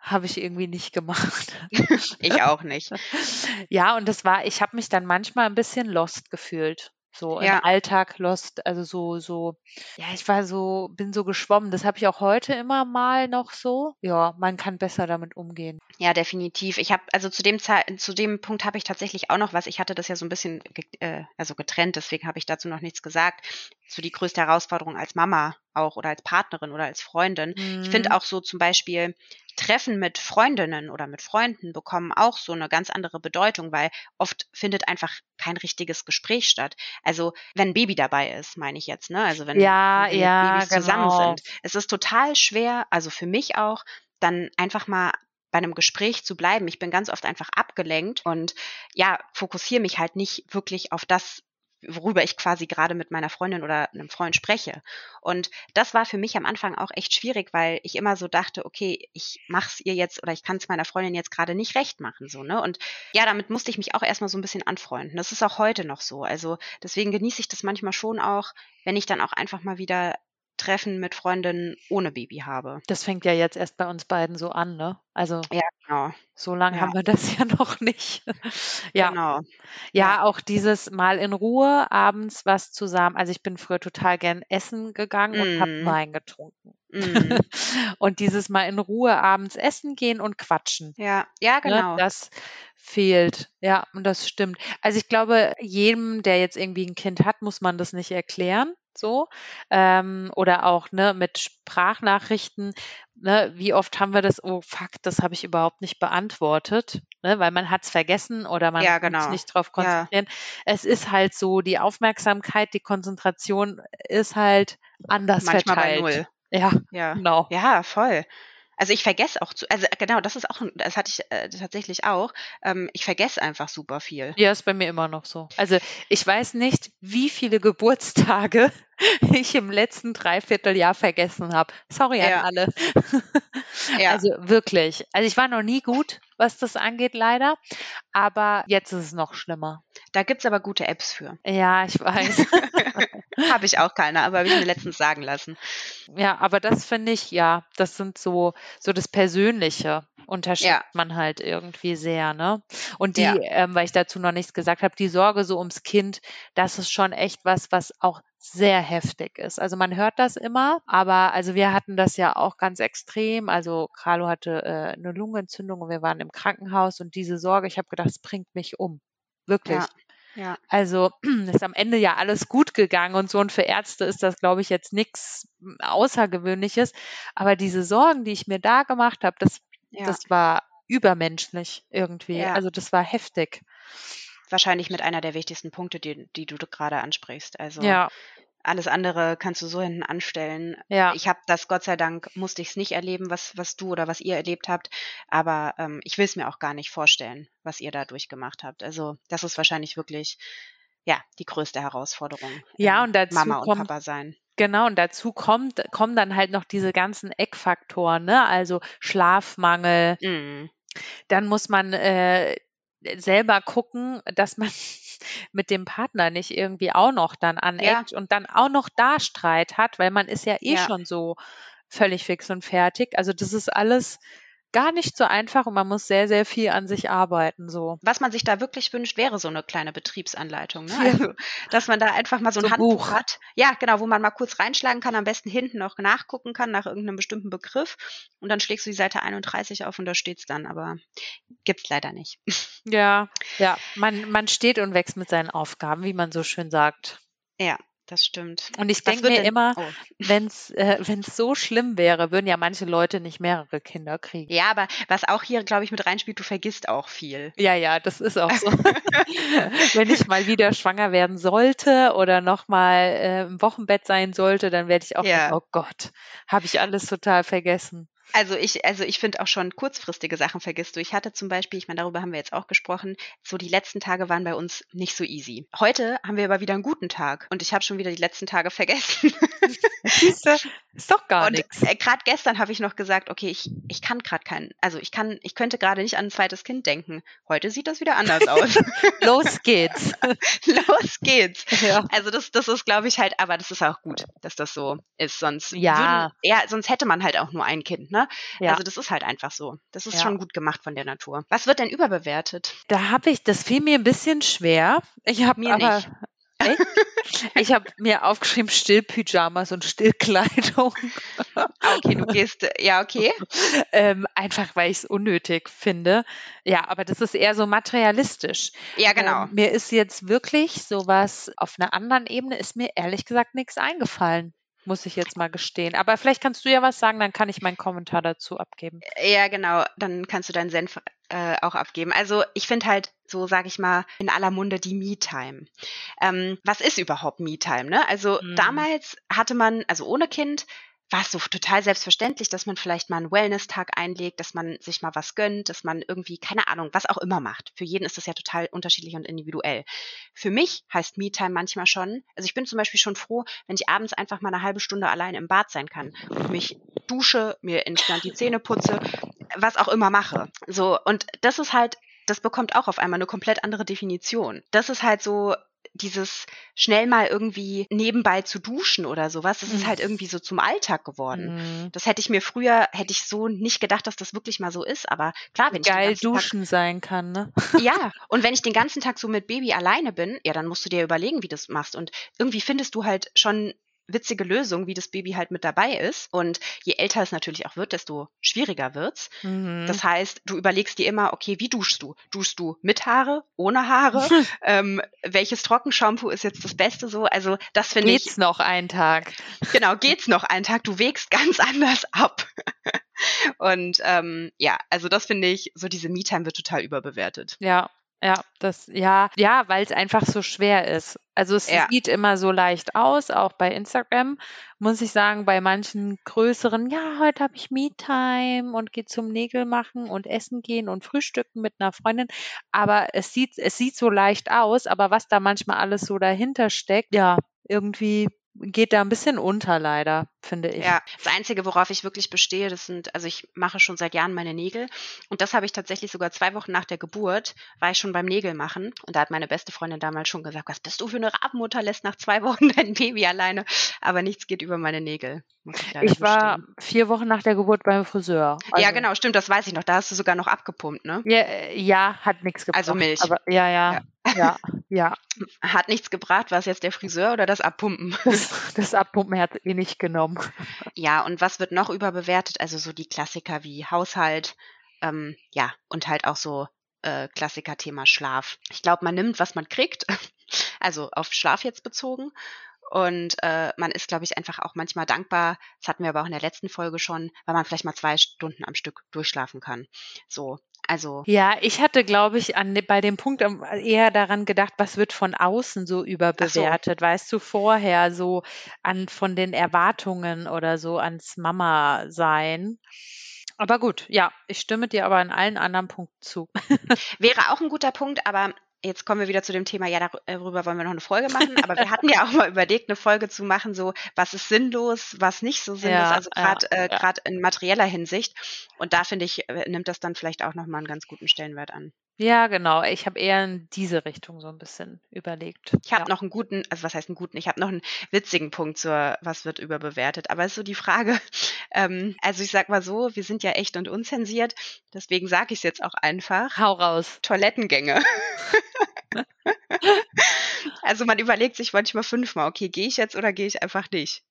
habe ich irgendwie nicht gemacht. ich auch nicht. Ja, und das war, ich habe mich dann manchmal ein bisschen lost gefühlt. So Ja. im Alltag lost, also so, so, ja, ich war so, bin so geschwommen. Das habe ich auch heute immer mal noch so. Ja, man kann besser damit umgehen. Ja, definitiv. Ich habe, also zu dem, Zei- zu dem Punkt habe ich tatsächlich auch noch was. Ich hatte das ja so ein bisschen äh, also getrennt, deswegen habe ich dazu noch nichts gesagt. So die größte Herausforderung als Mama auch oder als Partnerin oder als Freundin. Ich finde Mhm. auch so zum Beispiel Treffen mit Freundinnen oder mit Freunden bekommen auch so eine ganz andere Bedeutung, weil oft findet einfach kein richtiges Gespräch statt. Also wenn ein Baby dabei ist, meine ich jetzt, ne? Also wenn, Ja, wenn ja, Babys zusammen genau. sind. Es ist total schwer, also für mich auch, dann einfach mal bei einem Gespräch zu bleiben. Ich bin ganz oft einfach abgelenkt und ja, fokussiere mich halt nicht wirklich auf das, worüber ich quasi gerade mit meiner Freundin oder einem Freund spreche. Und das war für mich am Anfang auch echt schwierig, weil ich immer so dachte, okay, ich mach's ihr jetzt oder ich kann es meiner Freundin jetzt gerade nicht recht machen, so, ne? Und ja, damit musste ich mich auch erstmal so ein bisschen anfreunden. Das ist auch heute noch so. Also deswegen genieße ich das manchmal schon auch, wenn ich dann auch einfach mal wieder Treffen mit Freundinnen ohne Baby habe. Das fängt ja jetzt erst bei uns beiden so an, ne? Also Ja, genau. so lange Ja. haben wir das ja noch nicht. Ja, Genau. ja, Ja. auch dieses Mal in Ruhe abends was zusammen. Also ich bin früher total gern essen gegangen und habe Mhm. Wein getrunken. Mhm. Und dieses Mal in Ruhe abends essen gehen und quatschen. Ja, ja, Ne, genau. das fehlt. Ja, und das stimmt. Also ich glaube, jedem, der jetzt irgendwie ein Kind hat, muss man das nicht erklären. So. Ähm, oder auch ne, mit Sprachnachrichten. Ne, wie oft haben wir das, oh fuck, das habe ich überhaupt nicht beantwortet, ne, weil man hat es vergessen oder man Ja, kann sich genau. nicht drauf Ja. konzentrieren. Es ist halt so, die Aufmerksamkeit, die Konzentration ist halt anders Manchmal bei verteilt. null. Ja, Ja. genau. Ja, voll. Also ich vergesse auch zu, also genau, das ist auch, das hatte ich äh, tatsächlich auch. Ähm, ich vergesse einfach super viel. Ja, ist bei mir immer noch so. Also ich weiß nicht, wie viele Geburtstage ich im letzten Dreivierteljahr vergessen habe. Sorry an Ja. alle. Ja. Also wirklich. Also ich war noch nie gut, was das angeht, leider. Aber jetzt ist es noch schlimmer. Da gibt's aber gute Apps für. Ja, ich weiß. Habe ich auch keine, aber habe ich mir letztens sagen lassen. Ja, aber das finde ich, ja, das sind so, so das Persönliche unterschätzt Ja. man halt irgendwie sehr, ne? Und die, Ja. ähm, weil ich dazu noch nichts gesagt habe, die Sorge so ums Kind, das ist schon echt was, was auch sehr heftig ist. Also man hört das immer, aber also wir hatten das ja auch ganz extrem. Also Carlo hatte äh, eine Lungenentzündung und wir waren im Krankenhaus und diese Sorge, ich habe gedacht, es bringt mich um. Wirklich. Ja. Ja. Also ist am Ende ja alles gut gegangen und so. Und für Ärzte ist das, glaube ich, jetzt nichts Außergewöhnliches. Aber diese Sorgen, die ich mir da gemacht habe, das, Ja. das war übermenschlich irgendwie. Ja. Also das war heftig. Wahrscheinlich mit einer der wichtigsten Punkte, die, die du gerade ansprichst. Also Ja, alles andere kannst du so hinten anstellen. ja, Ich habe das, Gott sei Dank, musste ich es nicht erleben, was, was du oder was ihr erlebt habt. Aber ähm, ich will es mir auch gar nicht vorstellen, was ihr da durchgemacht habt. Also das ist wahrscheinlich wirklich, ja, die größte Herausforderung. Ja, und dazu Mama und kommt- Papa sein. Genau. Und dazu kommt, kommen dann halt noch diese ganzen Eckfaktoren, ne? Also Schlafmangel. Mhm. Dann muss man äh, selber gucken, dass man mit dem Partner nicht irgendwie auch noch dann aneckt und dann auch noch da Streit hat, weil man ist ja eh Ja. schon so völlig fix und fertig. Also das ist alles gar nicht so einfach und man muss sehr, sehr viel an sich arbeiten. So. Was man sich da wirklich wünscht, wäre so eine kleine Betriebsanleitung. Ne? Also, dass man da einfach mal so ein So Handbuch Buch. hat. Ja, genau, wo man mal kurz reinschlagen kann, am besten hinten noch nachgucken kann nach irgendeinem bestimmten Begriff. Und dann schlägst du die Seite 31 auf und da steht's dann. Aber gibt's leider nicht. Ja, ja. Man, man steht und wächst mit seinen Aufgaben, wie man so schön sagt. Ja, das stimmt. Und ich denke mir denn- immer, Oh. wenn es äh, wenn's so schlimm wäre, würden ja manche Leute nicht mehrere Kinder kriegen. Ja, aber was auch hier, glaube ich, mit reinspielt, du vergisst auch viel. Ja, ja, das ist auch so. Wenn ich mal wieder schwanger werden sollte oder nochmal äh, im Wochenbett sein sollte, dann werde ich auch Ja. denken, oh Gott, habe ich alles total vergessen. Also ich, also ich finde auch schon kurzfristige Sachen vergisst du. Ich hatte zum Beispiel, ich meine, darüber haben wir jetzt auch gesprochen, so die letzten Tage waren bei uns nicht so easy. Heute haben wir aber wieder einen guten Tag und ich habe schon wieder die letzten Tage vergessen. Siehst du, ist doch gar und nichts. äh, gerade gestern habe ich noch gesagt, okay, ich, ich kann gerade keinen, also ich kann, ich könnte gerade nicht an ein zweites Kind denken. Heute sieht das wieder anders aus. Los geht's. Los geht's. ja. Also das, das ist, glaube ich, halt, aber das ist auch gut, dass das so ist. Sonst Ja. würden, ja, sonst hätte man halt auch nur ein Kind, ne? Ja. Also das ist halt einfach so. Das ist Ja. schon gut gemacht von der Natur. Was wird denn überbewertet? Da habe ich, das fiel mir ein bisschen schwer. Ich habe Mir aber, nicht. Echt? Ich habe mir aufgeschrieben Stillpyjamas und Stillkleidung. Ah, okay, du gehst, ja, okay. ähm, einfach weil ich es unnötig finde. Ja, aber das ist eher so materialistisch. Ja, genau. Ähm, mir ist jetzt wirklich sowas auf einer anderen Ebene, ist mir ehrlich gesagt nichts eingefallen muss ich jetzt mal gestehen. Aber vielleicht kannst du ja was sagen, dann kann ich meinen Kommentar dazu abgeben. Ja, genau, dann kannst du deinen Senf äh, auch abgeben. Also ich finde halt, so sage ich mal, in aller Munde die Me-Time. Ähm, was ist überhaupt Me-Time? Ne? Also mhm. damals hatte man, also ohne Kind, war es so total selbstverständlich, dass man vielleicht mal einen Wellness-Tag einlegt, dass man sich mal was gönnt, dass man irgendwie, keine Ahnung, was auch immer macht. Für jeden ist das ja total unterschiedlich und individuell. Für mich heißt Me-Time manchmal schon, also ich bin zum Beispiel schon froh, wenn ich abends einfach mal eine halbe Stunde allein im Bad sein kann und mich dusche, mir instant die Zähne putze, was auch immer mache. So, und das ist halt das bekommt auch auf einmal eine komplett andere Definition. Das ist halt so dieses schnell mal irgendwie nebenbei zu duschen oder sowas, das ist halt mhm. irgendwie so zum Alltag geworden. Mhm. Das hätte ich mir früher, hätte ich so nicht gedacht, dass das wirklich mal so ist, aber klar, wenn Geil ich duschen Tag, sein kann, ne? Ja, und wenn ich den ganzen Tag so mit Baby alleine bin, ja, dann musst du dir überlegen, wie du das machst und irgendwie findest du halt schon witzige Lösung, wie das Baby halt mit dabei ist. Und je älter es natürlich auch wird, desto schwieriger wird's. Mhm. Das heißt, du überlegst dir immer, okay, wie duschst du? Duschst du mit Haare, ohne Haare? ähm, welches Trockenshampoo ist jetzt das Beste so? Also das finde ich. Geht's noch einen Tag? Genau, geht's noch einen Tag. Du wägst ganz anders ab. Und ähm, ja, also das finde ich, so diese Me-Time wird total überbewertet. Ja, ja, das, ja, ja, weil es einfach so schwer ist. Also es ja. sieht immer so leicht aus, auch bei Instagram, muss ich sagen, bei manchen größeren, ja, heute habe ich Me-Time und gehe zum Nägel machen und essen gehen und frühstücken mit einer Freundin. Aber es sieht, es sieht so leicht aus, aber was da manchmal alles so dahinter steckt, ja, irgendwie geht da ein bisschen unter leider, finde ich. Ja, das Einzige, worauf ich wirklich bestehe, das sind, also ich mache schon seit Jahren meine Nägel und das habe ich tatsächlich sogar zwei Wochen nach der Geburt, war ich schon beim Nägel machen und da hat meine beste Freundin damals schon gesagt, was bist du für eine Rabenmutter, lässt nach zwei Wochen dein Baby alleine, aber nichts geht über meine Nägel. Ich, ich war vier Wochen nach der Geburt beim Friseur. Also ja, genau, stimmt, das weiß ich noch, da hast du sogar noch abgepumpt, ne? Ja, ja hat nichts gebracht. Also Milch. Aber, ja, ja, ja. Ja, ja. Hat nichts gebracht. War es jetzt der Friseur oder das Abpumpen? Das, das Abpumpen hat eh nicht genommen. Ja, und was wird noch überbewertet? Also so die Klassiker wie Haushalt, ähm, ja, und halt auch so äh, Klassiker-Thema Schlaf. Ich glaube, man nimmt, was man kriegt. Also auf Schlaf jetzt bezogen. Und äh, man ist, glaube ich, einfach auch manchmal dankbar, das hatten wir aber auch in der letzten Folge schon, weil man vielleicht mal zwei Stunden am Stück durchschlafen kann. So, also. Ja, ich hatte, glaube ich, an, bei dem Punkt eher daran gedacht, was wird von außen so überbewertet. So. Weißt du, vorher so an von den Erwartungen oder so ans Mama sein. Aber gut, ja, ich stimme dir aber an allen anderen Punkten zu. Wäre auch ein guter Punkt, aber Jetzt kommen wir wieder zu dem Thema, ja, darüber wollen wir noch eine Folge machen, aber wir hatten ja auch mal überlegt, eine Folge zu machen, so was ist sinnlos, was nicht so sinnlos, ja, also gerade ja, äh, ja. in materieller Hinsicht. Und da finde ich, äh, nimmt das dann vielleicht auch nochmal einen ganz guten Stellenwert an. Ja, genau. Ich habe eher in diese Richtung so ein bisschen überlegt. Ich habe ja. noch einen guten, also was heißt einen guten? Ich habe noch einen witzigen Punkt zur, was wird überbewertet. Aber es ist so die Frage, ähm, also ich sag mal so, wir sind ja echt und unzensiert, deswegen sage ich es jetzt auch einfach. Hau raus. Toilettengänge. also man überlegt sich manchmal fünfmal, okay, gehe ich jetzt oder gehe ich einfach nicht?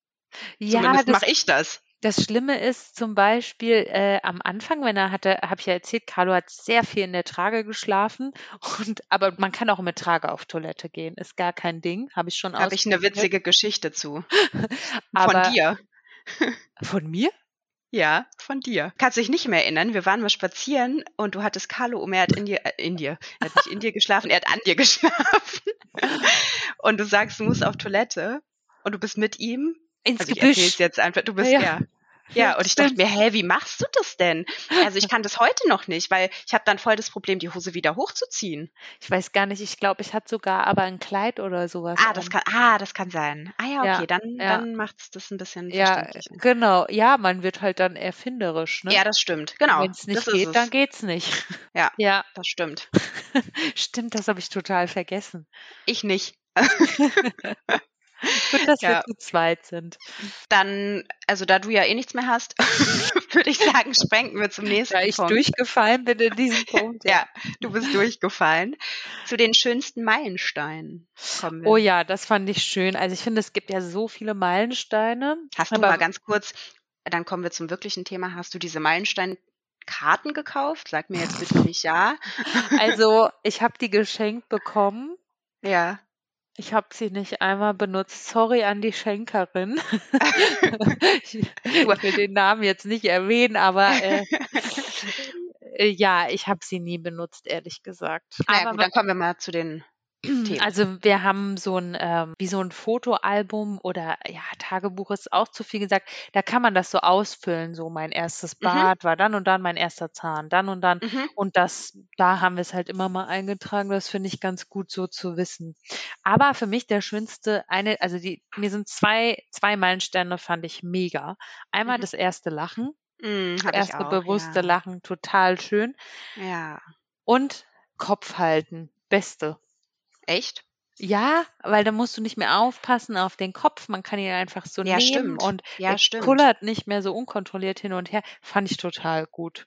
Ja, Zumindest mache ich das. Das Schlimme ist zum Beispiel äh, am Anfang, wenn er hatte, habe ich ja erzählt, Carlo hat sehr viel in der Trage geschlafen und aber man kann auch mit Trage auf Toilette gehen, ist gar kein Ding, habe ich schon Habe ich eine witzige Geschichte zu. von dir. von mir? Ja, von dir. Kannst dich nicht mehr erinnern. Wir waren mal spazieren und du hattest Carlo um, er hat in dir, äh, in dir, er hat nicht in dir geschlafen, er hat an dir geschlafen. und du sagst, du musst auf Toilette und du bist mit ihm ins also Gebüsch. jetzt einfach, du bist ja. ja. Ja, und ich dachte mir, hä, wie machst du das denn? Also ich kann das heute noch nicht, weil ich habe dann voll das Problem, die Hose wieder hochzuziehen. Ich weiß gar nicht, ich glaube, ich hatte sogar aber ein Kleid oder sowas. Ah, das kann, ah, das kann sein. Ah ja, okay, ja, dann, ja. dann macht es das ein bisschen Ja, genau. Ja, man wird halt dann erfinderisch. Ne? Ja, das stimmt. Genau. Wenn es nicht das geht, dann geht's nicht. Ja, ja. das stimmt. stimmt, das habe ich total vergessen. Ich nicht. Gut, dass Ja. wir zu zweit sind. Dann, also da du ja eh nichts mehr hast, würde ich sagen, sprengen wir zum nächsten Da ich Punkt. durchgefallen bin in diesem Punkt. Ja, du bist durchgefallen. Zu den schönsten Meilensteinen kommen wir. Oh ja, das fand ich schön. Also ich finde, es gibt ja so viele Meilensteine. Hast du mal ganz kurz, dann kommen wir zum wirklichen Thema, hast du diese Meilenstein-Karten gekauft? Sag mir jetzt bitte nicht ja. Also ich habe die geschenkt bekommen. Ja. Ich habe sie nicht einmal benutzt. Sorry an die Schenkerin. ich, will den Namen jetzt nicht erwähnen, aber äh, äh, ja, ich habe sie nie benutzt, ehrlich gesagt. Naja, aber gut, dann kommen wir mal zu den Themen. Also wir haben so ein, ähm, wie so ein Fotoalbum oder ja, Tagebuch ist auch zu viel gesagt. Da kann man das so ausfüllen. So mein erstes Mhm. Bad war dann und dann mein erster Zahn, dann und dann. Mhm. Und das, da haben wir es halt immer mal eingetragen. Das finde ich ganz gut so zu wissen. Aber für mich der schönste, eine, also die, mir sind zwei, zwei Meilensteine fand ich mega. Einmal Mhm. das erste Lachen, das ich erste auch, bewusste ja. Lachen, total schön. Ja. Und Kopf halten, beste. Echt? Ja, weil da musst du nicht mehr aufpassen auf den Kopf. Man kann ihn einfach so Ja, nehmen stimmt. und Ja, er stimmt. kullert nicht mehr so unkontrolliert hin und her. Fand ich total gut.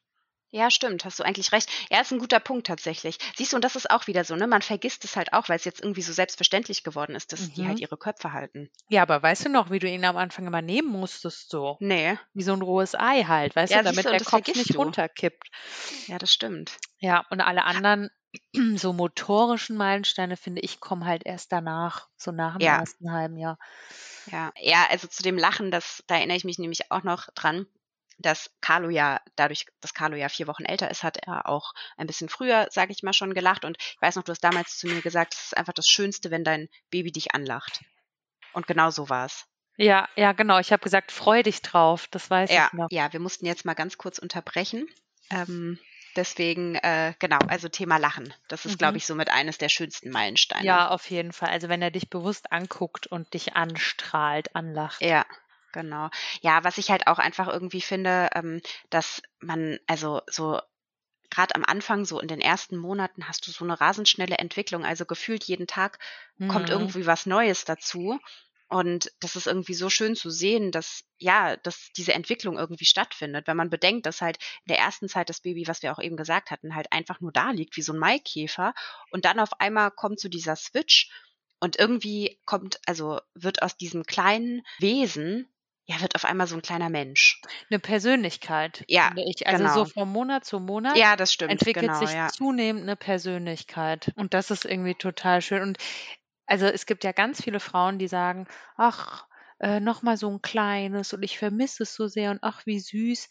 Ja, stimmt, hast du eigentlich recht. Ja, ist ein guter Punkt tatsächlich. Siehst du, und das ist auch wieder so, ne? Man vergisst es halt auch, weil es jetzt irgendwie so selbstverständlich geworden ist, dass die Mhm. halt ihre Köpfe halten. Ja, aber weißt du noch, wie du ihn am Anfang immer nehmen musstest, so? Nee. Wie so ein rohes Ei halt, weißt Ja, du, siehst damit du, und der das Kopf vergisst nicht du. runterkippt. Ja, das stimmt. Ja, und alle anderen so motorischen Meilensteine, finde ich, kommen halt erst danach, so nach dem Ja. ersten halben Jahr. Ja. Ja, also zu dem Lachen, das, da erinnere ich mich nämlich auch noch dran, dass Carlo ja, dadurch, dass Carlo ja vier Wochen älter ist, hat er auch ein bisschen früher, sage ich mal, schon gelacht. Und ich weiß noch, du hast damals zu mir gesagt, es ist einfach das Schönste, wenn dein Baby dich anlacht. Und genau so war es. Ja, ja, genau. Ich habe gesagt, freu dich drauf. Das weiß Ja, ich noch. ja, wir mussten jetzt mal ganz kurz unterbrechen. Ähm, deswegen, äh, genau, also Thema Lachen. Das ist, Mhm. glaube ich, somit eines der schönsten Meilensteine. Ja, auf jeden Fall. Also wenn er dich bewusst anguckt und dich anstrahlt, anlacht. Ja, genau. Ja, was ich halt auch einfach irgendwie finde, ähm, dass man, also so gerade am Anfang, so in den ersten Monaten, hast du so eine rasend schnelle Entwicklung. Also gefühlt jeden Tag kommt Mhm. irgendwie was Neues dazu. Und das ist irgendwie so schön zu sehen, dass ja, dass diese Entwicklung irgendwie stattfindet. Wenn man bedenkt, dass halt in der ersten Zeit das Baby, was wir auch eben gesagt hatten, halt einfach nur da liegt wie so ein Maikäfer und dann auf einmal kommt so dieser Switch und irgendwie kommt, also wird aus diesem kleinen Wesen, ja, wird auf einmal so ein kleiner Mensch. Eine Persönlichkeit, Ja, finde ich. Also genau. so von Monat zu Monat Ja, das stimmt. entwickelt genau, sich ja. zunehmend eine Persönlichkeit. Und das ist irgendwie total schön. Und also es gibt ja ganz viele Frauen, die sagen, ach, äh, noch mal so ein kleines und ich vermisse es so sehr und ach, wie süß.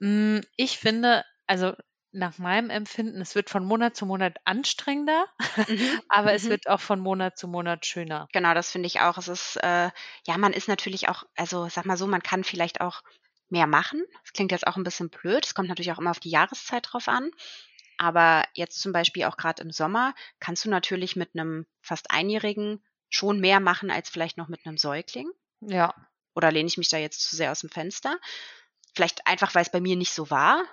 Mm, Ich finde, also nach meinem Empfinden, es wird von Monat zu Monat anstrengender, Mhm, aber es mhm. wird auch von Monat zu Monat schöner. Genau, das finde ich auch. Es ist, äh, ja, man ist natürlich auch, also sag mal so, man kann vielleicht auch mehr machen. Das klingt jetzt auch ein bisschen blöd. Es kommt natürlich auch immer auf die Jahreszeit drauf an. Aber jetzt zum Beispiel auch gerade im Sommer kannst du natürlich mit einem fast Einjährigen schon mehr machen als vielleicht noch mit einem Säugling. Ja, Oder lehne ich mich da jetzt zu sehr aus dem Fenster? Vielleicht einfach, weil es bei mir nicht so war.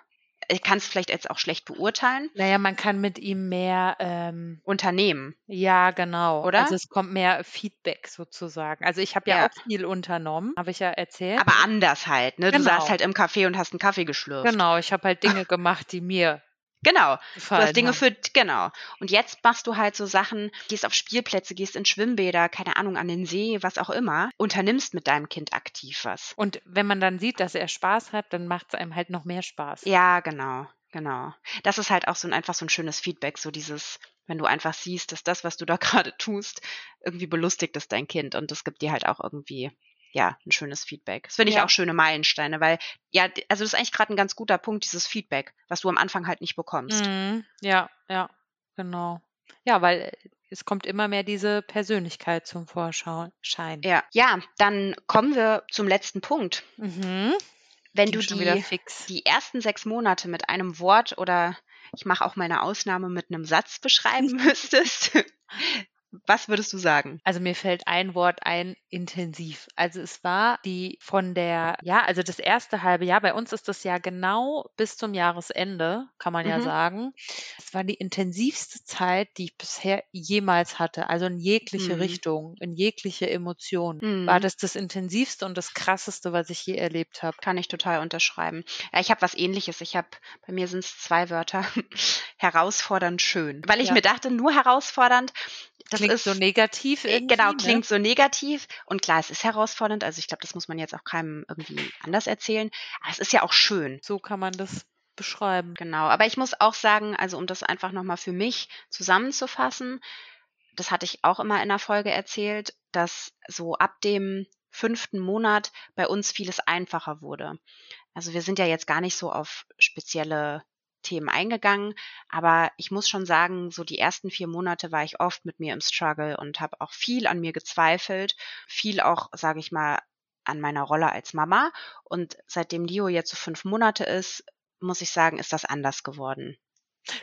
Ich kann es vielleicht jetzt auch schlecht beurteilen. naja, man kann mit ihm mehr ähm, Unternehmen, Ja, genau. oder? Also es kommt mehr Feedback sozusagen. Also ich habe ja, Ja. auch viel unternommen, habe ich ja erzählt. Aber anders halt, ne? Du Genau. saßt halt im Café und hast einen Kaffee geschlürft. genau, ich habe halt Dinge gemacht, die mir Genau. Du hast Dinge für, genau. Und jetzt machst du halt so Sachen, gehst auf Spielplätze, gehst in Schwimmbäder, keine Ahnung, an den See, was auch immer, unternimmst mit deinem Kind aktiv was. Und wenn man dann sieht, dass er Spaß hat, dann macht es einem halt noch mehr Spaß. Ja, genau, genau. Das ist halt auch so ein, einfach so ein schönes Feedback, so dieses, wenn du einfach siehst, dass das, was du da gerade tust, irgendwie belustigt ist dein Kind und das gibt dir halt auch irgendwie, ja, ein schönes Feedback. Das finde ich Ja. auch schöne Meilensteine, weil, ja, also das ist eigentlich gerade ein ganz guter Punkt, dieses Feedback, was du am Anfang halt nicht bekommst. Mhm. Ja, ja, genau. Ja, weil es kommt immer mehr diese Persönlichkeit zum Vorschein. Ja, ja, dann kommen wir zum letzten Punkt. Mhm. Wenn Ging du die, die ersten sechs Monate mit einem Wort oder ich mache auch mal eine Ausnahme mit einem Satz beschreiben müsstest, Was würdest du sagen? Also mir fällt ein Wort ein, intensiv. Also es war die von der, ja, also das erste halbe Jahr, bei uns ist das ja genau bis zum Jahresende, kann man ja Mhm. sagen. Es war die intensivste Zeit, die ich bisher jemals hatte. Also in jegliche Mhm. Richtung, in jegliche Emotion. War Mhm. das das intensivste und das krasseste, was ich je erlebt habe. Kann ich total unterschreiben. Ja, ich habe was ähnliches. Ich habe, bei mir sind es zwei Wörter. herausfordernd schön. Weil ich Ja. mir dachte, nur herausfordernd, das Klingt ist so negativ äh, irgendwie, genau, ne? klingt so negativ. Und klar, es ist herausfordernd. Also ich glaube, das muss man jetzt auch keinem irgendwie anders erzählen. Aber es ist ja auch schön. So kann man das beschreiben. Genau. Aber ich muss auch sagen, also um das einfach nochmal für mich zusammenzufassen, das hatte ich auch immer in der Folge erzählt, dass so ab dem fünften Monat bei uns vieles einfacher wurde. Also wir sind ja jetzt gar nicht so auf spezielle Themen eingegangen, aber ich muss schon sagen, so die ersten vier Monate war ich oft mit mir im Struggle und habe auch viel an mir gezweifelt, viel auch, sage ich mal, an meiner Rolle als Mama. Und seitdem Dio jetzt so fünf Monate ist, muss ich sagen, ist das anders geworden.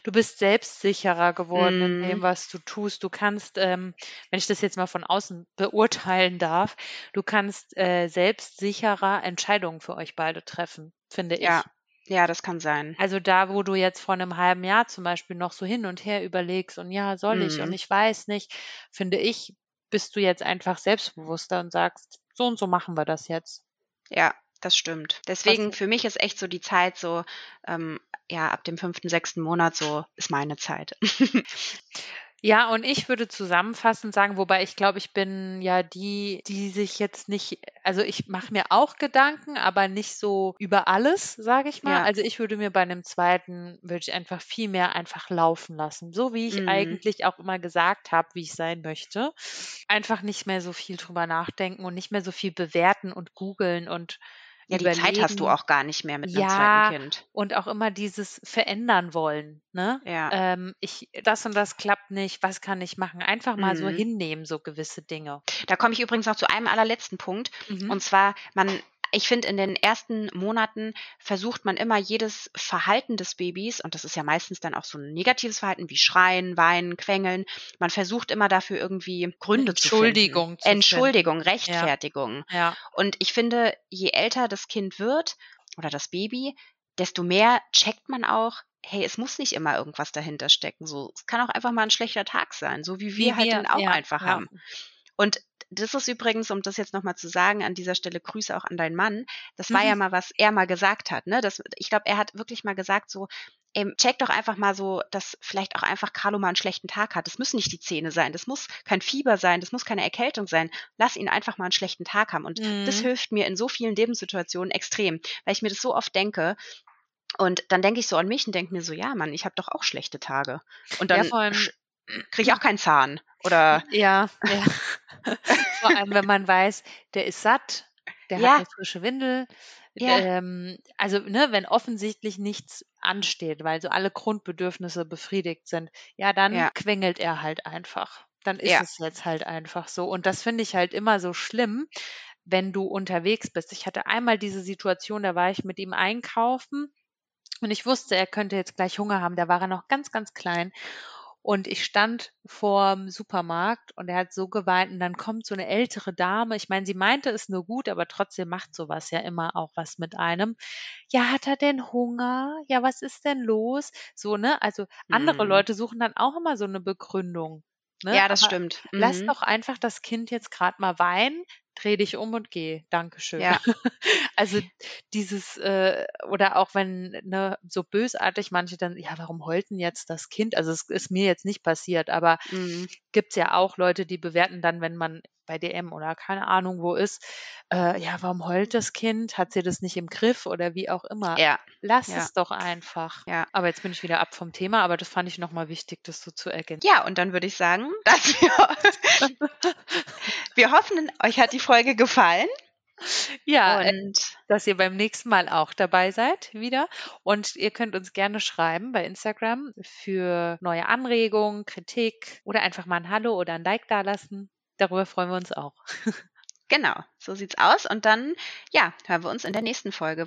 Du bist selbstsicherer geworden in dem, Mm, was du tust. Du kannst, ähm, wenn ich das jetzt mal von außen beurteilen darf, du kannst äh, selbstsicherer Entscheidungen für euch beide treffen, finde ich. Ja, das kann sein. Also da, wo du jetzt vor einem halben Jahr zum Beispiel noch so hin und her überlegst und ja, soll ich und Mm, ich weiß nicht, finde ich, bist du jetzt einfach selbstbewusster und sagst, so und so machen wir das jetzt. ja, das stimmt. Deswegen für mich ist echt so die Zeit so, ähm, ja, ab dem fünften, sechsten Monat so ist meine Zeit. Ja, und ich würde zusammenfassend sagen, wobei ich glaube, ich bin ja die, die sich jetzt nicht, also ich mache mir auch Gedanken, aber nicht so über alles, sage ich mal. Ja. Also ich würde mir bei einem zweiten, würde ich einfach viel mehr einfach laufen lassen. So wie ich Mm, eigentlich auch immer gesagt habe, wie ich sein möchte. Einfach nicht mehr so viel drüber nachdenken und nicht mehr so viel bewerten und googeln und Ja, die Zeit hast du überlegen. auch gar nicht mehr mit einem zweiten Ja, Kind. und auch immer dieses verändern wollen, ne? Ja. Ähm, ich, das und das klappt nicht, was kann ich machen? Einfach mal so Mhm. hinnehmen, so gewisse Dinge. Da komme ich übrigens noch zu einem allerletzten Punkt. Mhm. Und zwar, man, ich finde, in den ersten Monaten versucht man immer jedes Verhalten des Babys, und das ist ja meistens dann auch so ein negatives Verhalten wie Schreien, Weinen, Quengeln, man versucht immer dafür irgendwie Gründe zu finden. Entschuldigung zu finden. Entschuldigung, Ja, Rechtfertigung. ja. Und ich finde, je älter das Kind wird oder das Baby, desto mehr checkt man auch, hey, es muss nicht immer irgendwas dahinter stecken. So, es kann auch einfach mal ein schlechter Tag sein, so wie wir Wie halt wir, den auch ja, einfach ja. haben. Und das ist übrigens, um das jetzt nochmal zu sagen, an dieser Stelle Grüße auch an deinen Mann. Das war ja Mhm. mal, was er mal gesagt hat. Ne? Das, ich glaube, er hat wirklich mal gesagt, so, ey, check doch einfach mal so, dass vielleicht auch einfach Carlo mal einen schlechten Tag hat. Das müssen nicht die Zähne sein, das muss kein Fieber sein, das muss keine Erkältung sein. Lass ihn einfach mal einen schlechten Tag haben. Und das Mhm. hilft mir in so vielen Lebenssituationen extrem, weil ich mir das so oft denke. Und dann denke ich so an mich und denke mir so, ja, Mann, ich habe doch auch schlechte Tage. Und Ja, dann allem, kriege ich auch keinen Zahn. Oder ja, ja. Vor allem, wenn man weiß, der ist satt, der hat ja, eine frische Windel. ja, Ähm, also, ne, wenn offensichtlich nichts ansteht, weil so alle Grundbedürfnisse befriedigt sind, ja, dann ja, quengelt er halt einfach. Dann ist ja. es jetzt halt einfach so. Und das finde ich halt immer so schlimm, wenn du unterwegs bist. Ich hatte einmal diese Situation, da war ich mit ihm einkaufen und ich wusste, er könnte jetzt gleich Hunger haben. Da war er noch ganz, ganz klein. Und ich stand vorm Supermarkt und er hat so geweint und dann kommt so eine ältere Dame. Ich meine, sie meinte es nur gut, aber trotzdem macht sowas ja immer auch was mit einem. Ja, hat er denn Hunger? Ja, was ist denn los? So, ne? Also andere Mhm. Leute suchen dann auch immer so eine Begründung. Ne? Ja, das Aber stimmt. lass Mhm. doch einfach das Kind jetzt gerade mal weinen, dreh dich um und geh. Dankeschön. Ja, Also dieses, äh, oder auch wenn, ne, so bösartig manche dann, ja, warum heult denn jetzt das Kind? Also es ist mir jetzt nicht passiert, aber mhm. gibt's ja auch Leute, die bewerten dann, wenn man bei DM oder keine Ahnung wo ist, äh, ja, warum heult das Kind? Hat sie das nicht im Griff oder wie auch immer? Ja, Lass ja, es doch einfach. ja. Aber jetzt bin ich wieder ab vom Thema, aber das fand ich nochmal wichtig, das so zu ergänzen. Ja, und dann würde ich sagen, dass wir, wir hoffen, euch hat die Folge gefallen. Ja, äh, Und dass ihr beim nächsten Mal auch dabei seid wieder. Und ihr könnt uns gerne schreiben bei Instagram für neue Anregungen, Kritik oder einfach mal ein Hallo oder ein Like dalassen. Darüber freuen wir uns auch. genau, so sieht's aus. Und dann, ja, hören wir uns in der nächsten Folge.